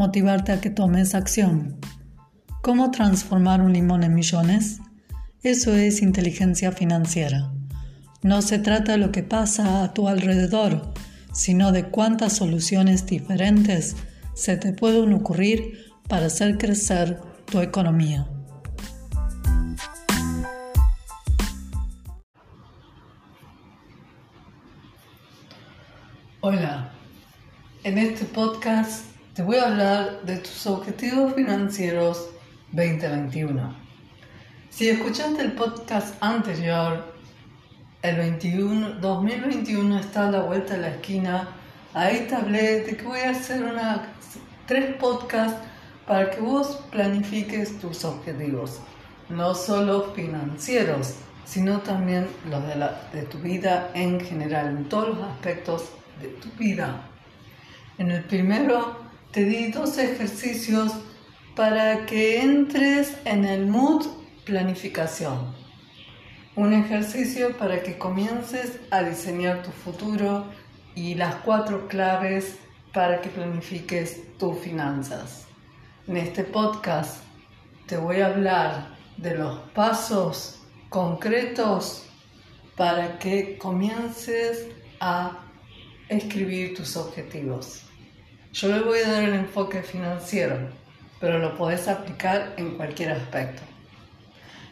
motivarte a que tomes acción. ¿Cómo transformar un limón en millones? Eso es inteligencia financiera. No se trata de lo que pasa a tu alrededor, sino de cuántas soluciones diferentes se te pueden ocurrir para hacer crecer tu economía. Hola, en este podcast te voy a hablar de tus objetivos financieros 2021. Si escuchaste el podcast anterior, el 21, 2021 está a la vuelta de la esquina, ahí te hablé de que voy a hacer una, tres podcasts para que vos planifiques tus objetivos, no solo financieros, sino también los de, la, de tu vida en general, en todos los aspectos de tu vida. En el primero te di dos ejercicios para que entres en el mood planificación. Un ejercicio para que comiences a diseñar tu futuro y las cuatro claves para que planifiques tus finanzas. En este podcast te voy a hablar de los pasos concretos para que comiences a escribir tus objetivos. Yo le voy a dar el enfoque financiero, pero lo puedes aplicar en cualquier aspecto.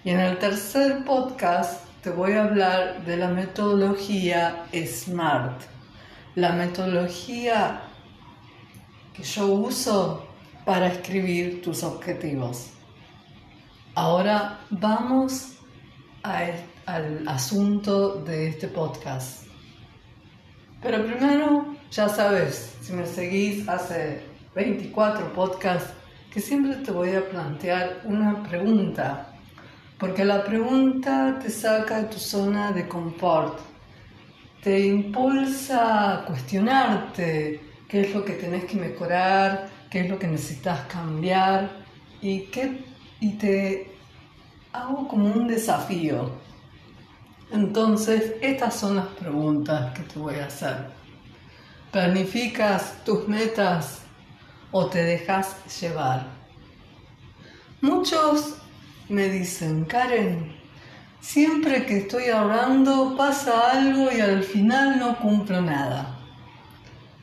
Y en el tercer podcast te voy a hablar de la metodología SMART, la metodología que yo uso para escribir tus objetivos. Ahora vamos al asunto de este podcast. Pero primero ya sabes, si me seguís hace 24 podcasts, que siempre te voy a plantear una pregunta, porque la pregunta te saca de tu zona de confort, te impulsa a cuestionarte qué es lo que tenés que mejorar, qué es lo que necesitas cambiar y, y te hago como un desafío. Entonces, estas son las preguntas que te voy a hacer. ¿Planificas tus metas o te dejas llevar? Muchos me dicen, Karen, siempre que estoy ahorrando pasa algo y al final no cumplo nada.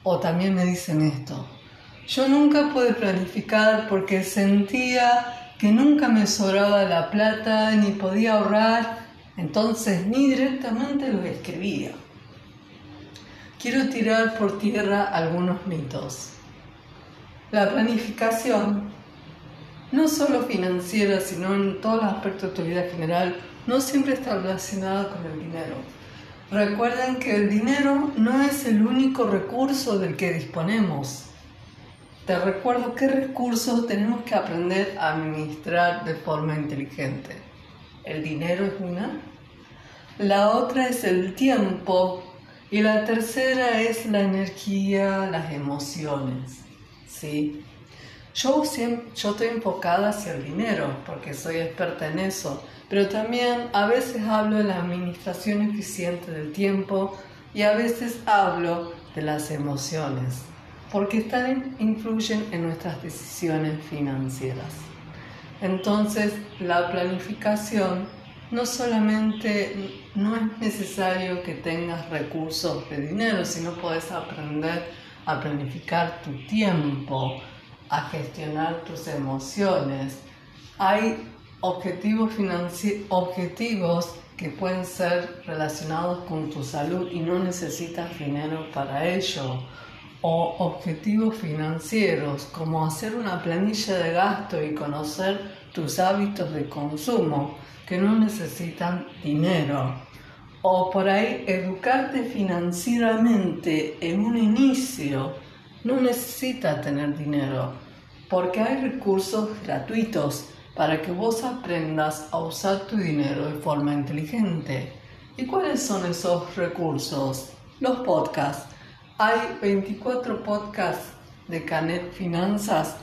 O también me dicen esto, yo nunca pude planificar porque sentía que nunca me sobraba la plata ni podía ahorrar, entonces ni directamente lo escribía quiero tirar por tierra algunos mitos. La planificación, no solo financiera, sino en todos los aspectos de tu vida general, no siempre está relacionada con el dinero. Recuerden que el dinero no es el único recurso del que disponemos. Te recuerdo qué recursos tenemos que aprender a administrar de forma inteligente. El dinero es una. La otra es el tiempo y la tercera es la energía, las emociones. ¿sí? Yo, yo estoy enfocada hacia el dinero porque soy experta en eso, pero también a veces hablo de la administración eficiente del tiempo y a veces hablo de las emociones, porque están, influyen en nuestras decisiones financieras. Entonces, la planificación no solamente no es necesario que tengas recursos de dinero, sino puedes aprender a planificar tu tiempo, a gestionar tus emociones. Hay objetivos, objetivos que pueden ser relacionados con tu salud y no necesitas dinero para ello. O objetivos financieros como hacer una planilla de gasto y conocer tus hábitos de consumo que no necesitan dinero. O por ahí educarte financieramente en un inicio no necesita tener dinero. porque hay recursos gratuitos para que vos aprendas a usar tu dinero de forma inteligente. ¿Y cuáles son esos recursos? Los podcasts. Hay 24 podcasts de Canet Finanzas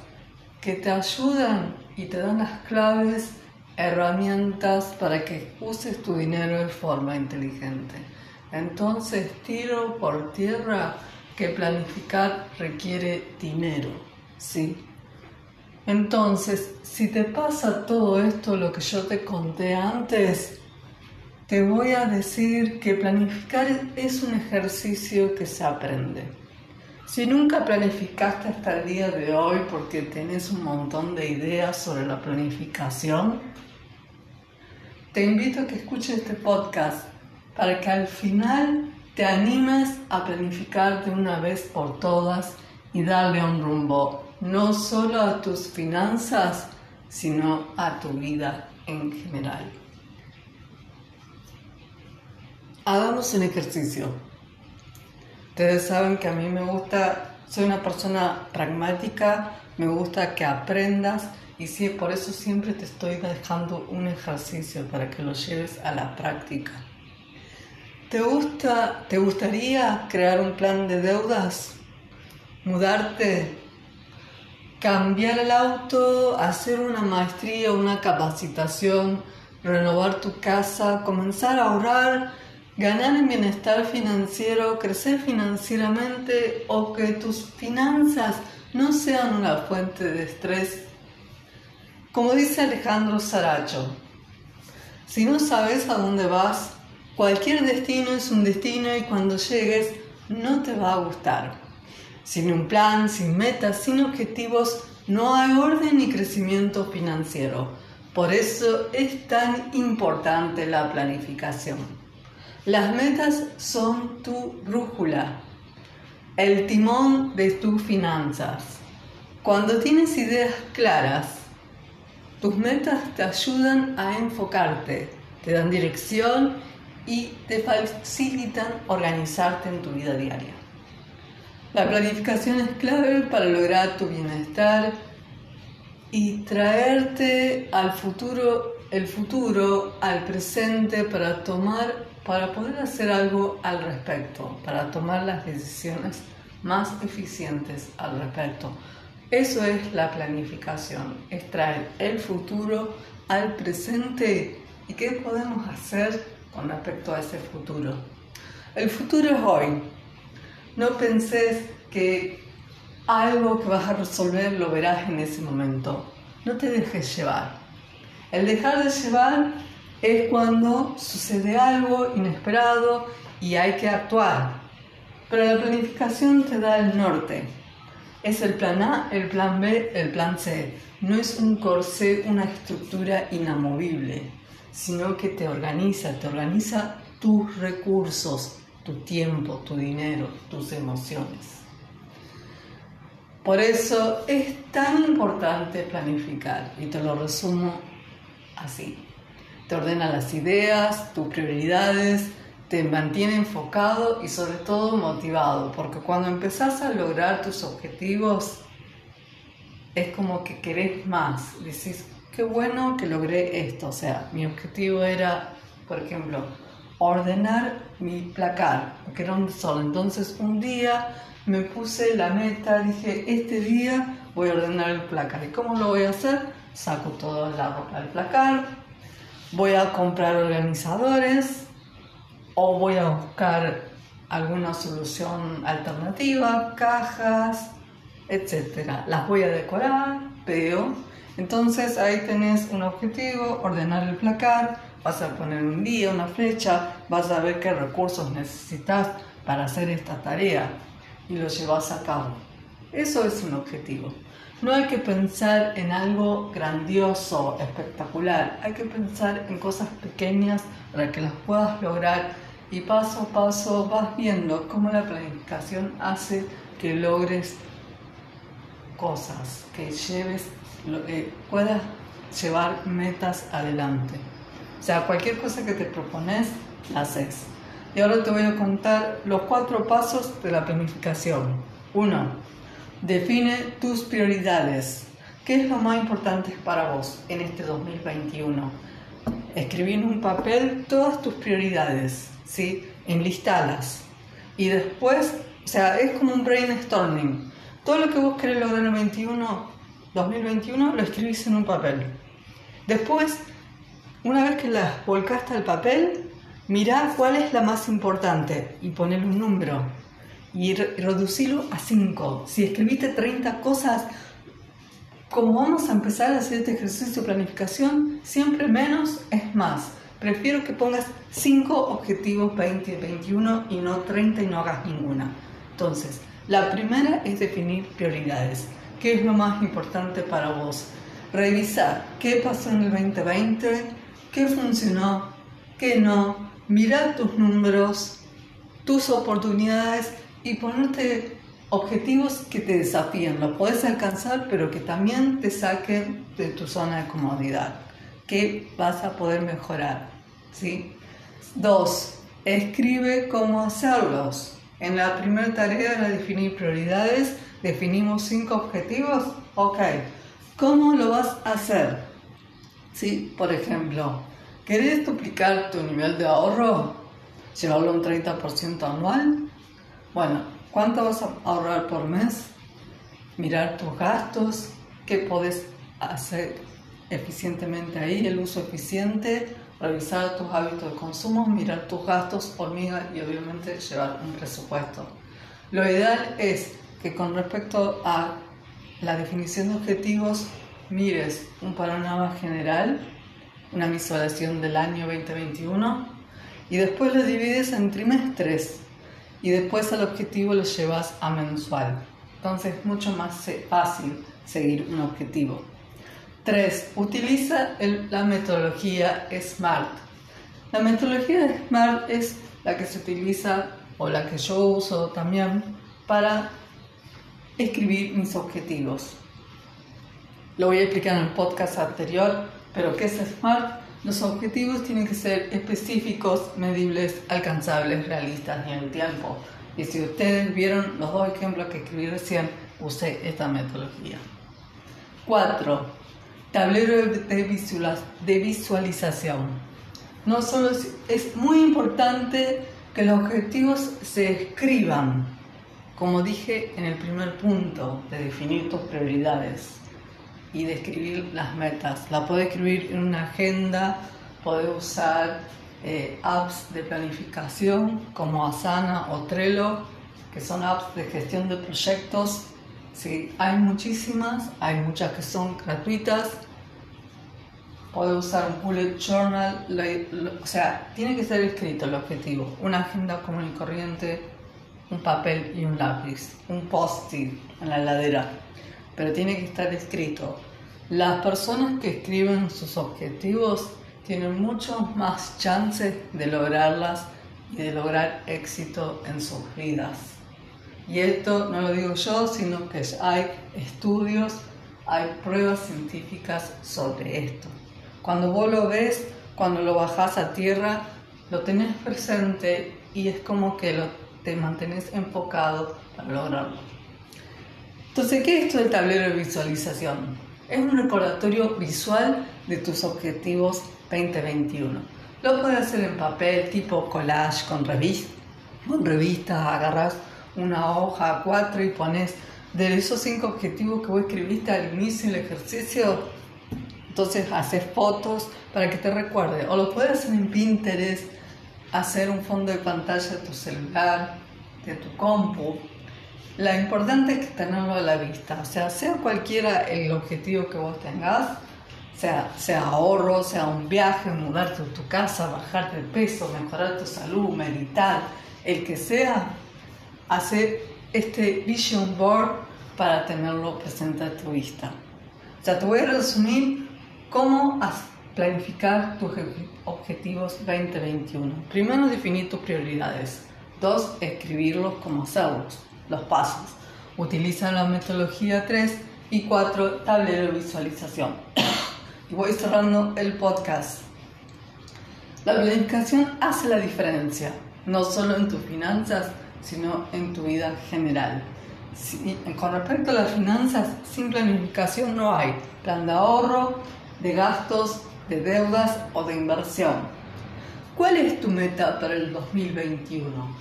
que te ayudan y te dan las claves, herramientas para que uses tu dinero de forma inteligente. Entonces, tiro por tierra que planificar requiere dinero, ¿sí? Entonces, si te pasa todo esto, lo que yo te conté antes, te voy a decir que planificar es un ejercicio que se aprende. Si nunca planificaste hasta el día de hoy porque tenés un montón de ideas sobre la planificación, te invito a que escuches este podcast para que al final te animes a planificar de una vez por todas y darle un rumbo no solo a tus finanzas, sino a tu vida en general. Hagamos un ejercicio. Ustedes saben que a mí me gusta, soy una persona pragmática, me gusta que aprendas y sí, por eso siempre te estoy dejando un ejercicio para que lo lleves a la práctica. ¿Te, gusta, ¿Te gustaría crear un plan de deudas? ¿Mudarte cambiar el auto, hacer una maestría, una capacitación, renovar tu casa, comenzar a ahorrar, ganar en bienestar financiero, crecer financieramente o que tus finanzas no sean una fuente de estrés. Como dice Alejandro Saracho, si no sabes a dónde vas, cualquier destino es un destino y cuando llegues no te va a gustar. Sin un plan, sin metas, sin objetivos, no hay orden ni crecimiento financiero. Por eso es tan importante la planificación. Las metas son tu brújula, el timón de tus finanzas. Cuando tienes ideas claras, tus metas te ayudan a enfocarte, te dan dirección y te facilitan organizarte en tu vida diaria. La planificación es clave para lograr tu bienestar y traerte al futuro, el futuro al presente para tomar, para poder hacer algo al respecto, para tomar las decisiones más eficientes al respecto. Eso es la planificación, es traer el futuro al presente y qué podemos hacer con respecto a ese futuro. El futuro es hoy, no penses que algo que vas a resolver lo verás en ese momento. No te dejes llevar. El dejar de llevar es cuando sucede algo inesperado y hay que actuar. Pero la planificación te da el norte. Es el plan A, el plan B, el plan C. No es un corsé, una estructura inamovible, sino que te organiza, te organiza tus recursos, tu tiempo, tu dinero, tus emociones. Por eso es tan importante planificar y te lo resumo así. Te ordena las ideas, tus prioridades, te mantiene enfocado y sobre todo motivado, porque cuando empezás a lograr tus objetivos es como que querés más, decís, qué bueno que logré esto, o sea, mi objetivo era, por ejemplo, ordenar mi placar, que era un desorden. Entonces un día me puse la meta, dije, este día voy a ordenar el placar. ¿Y cómo lo voy a hacer? Saco toda la ropa del placar, voy a comprar organizadores o voy a buscar alguna solución alternativa, cajas, etc. Las voy a decorar, veo. Entonces ahí tenés un objetivo, ordenar el placar, vas a poner un día, una flecha, vas a ver qué recursos necesitas para hacer esta tarea y lo llevas a cabo. Eso es un objetivo. No hay que pensar en algo grandioso, espectacular, hay que pensar en cosas pequeñas para que las puedas lograr y paso a paso vas viendo cómo la planificación hace que logres cosas, que lleves, que puedas llevar metas adelante. O sea, cualquier cosa que te propones, la haces. Y ahora te voy a contar los cuatro pasos de la planificación. Uno, define tus prioridades. ¿Qué es lo más importante para vos en este 2021? Escribir en un papel todas tus prioridades, ¿sí? Enlistalas. Y después, o sea, es como un brainstorming. Todo lo que vos querés lograr en el 21, 2021 lo escribís en un papel. Después, una vez que las volcaste al papel, mirá cuál es la más importante y ponerle un número y reducirlo a 5. Si escribiste 30 cosas, como vamos a empezar a hacer este ejercicio de planificación, siempre menos es más. Prefiero que pongas 5 objetivos 2021 y no 30 y no hagas ninguna. Entonces, la primera es definir prioridades. ¿Qué es lo más importante para vos? Revisar qué pasó en el 2020, qué funcionó, qué no, mirar tus números, tus oportunidades y ponerte objetivos que te desafíen, lo puedes alcanzar, pero que también te saquen de tu zona de comodidad, que vas a poder mejorar. ¿sí? Dos, escribe cómo hacerlos. En la primera tarea era definir prioridades, definimos cinco objetivos, ok, ¿cómo lo vas a hacer? ¿Sí? Por ejemplo, ¿querés duplicar tu nivel de ahorro? ¿Llevarlo un 30% anual? Bueno, ¿Cuánto vas a ahorrar por mes? Mirar tus gastos, qué puedes hacer eficientemente ahí, el uso eficiente, revisar tus hábitos de consumo, mirar tus gastos hormiga y obviamente llevar un presupuesto. Lo ideal es que con respecto a la definición de objetivos mires un panorama general, una visualización del año 2021 y después lo divides en trimestres y después al objetivo lo llevas a mensual. Entonces es mucho más fácil seguir un objetivo. 3. Utiliza la metodología SMART. La metodología SMART es la que se utiliza o la que yo uso también para escribir mis objetivos. Lo voy a explicar en el podcast anterior, pero ¿qué es SMART? Los objetivos tienen que ser específicos, medibles, alcanzables, realistas y en el tiempo. Y si ustedes vieron los dos ejemplos que escribí recién, usé esta metodología. 4. Tablero de visualización. No solo es, es muy importante que los objetivos se escriban, como dije en el primer punto, de definir tus prioridades y describir las metas. La puede escribir en una agenda, puede usar eh, apps de planificación como Asana o Trello, que son apps de gestión de proyectos. Sí, hay muchísimas, hay muchas que son gratuitas. Puede usar un bullet journal, o sea, tiene que ser escrito el objetivo. Una agenda común y corriente, un papel y un lápiz, un post-it en la heladera pero tiene que estar escrito. Las personas que escriben sus objetivos tienen mucho más chances de lograrlas y de lograr éxito en sus vidas. Y esto no lo digo yo, sino que hay estudios, hay pruebas científicas sobre esto. Cuando vos lo ves, cuando lo bajás a tierra, lo tenés presente y es como que te mantenés enfocado para lograrlo. Entonces, ¿qué es esto del tablero de visualización? Es un recordatorio visual de tus objetivos 2021. Lo puedes hacer en papel, tipo collage con revistas. Con revistas agarras una hoja a cuatro y pones de esos cinco objetivos que vos escribiste al inicio del ejercicio. Entonces haces fotos para que te recuerde. O lo puedes hacer en Pinterest, hacer un fondo de pantalla de tu celular, de tu compu la importante es tenerlo a la vista, o sea, sea cualquiera el objetivo que vos tengas, sea, sea ahorro, sea un viaje, mudarte a tu casa, bajarte de peso, mejorar tu salud, meditar, el que sea, hacer este vision board para tenerlo presente a tu vista. O sea, te voy a resumir cómo planificar tus objetivos 2021. Primero, definir tus prioridades. Dos, escribirlos como hacerlos los pasos. Utiliza la metodología 3 y 4, tablero de visualización. y voy cerrando el podcast. La planificación hace la diferencia, no solo en tus finanzas, sino en tu vida general. con respecto a las finanzas, sin planificación no hay plan de ahorro, de gastos, de deudas o de inversión. ¿Cuál es tu meta para el 2021?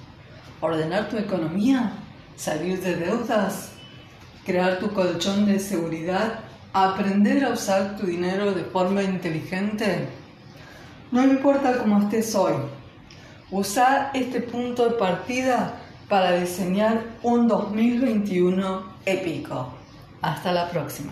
¿Ordenar tu economía? ¿Salir de deudas? ¿Crear tu colchón de seguridad? ¿Aprender a usar tu dinero de forma inteligente? No importa cómo estés hoy, usa este punto de partida para diseñar un 2021 épico. Hasta la próxima.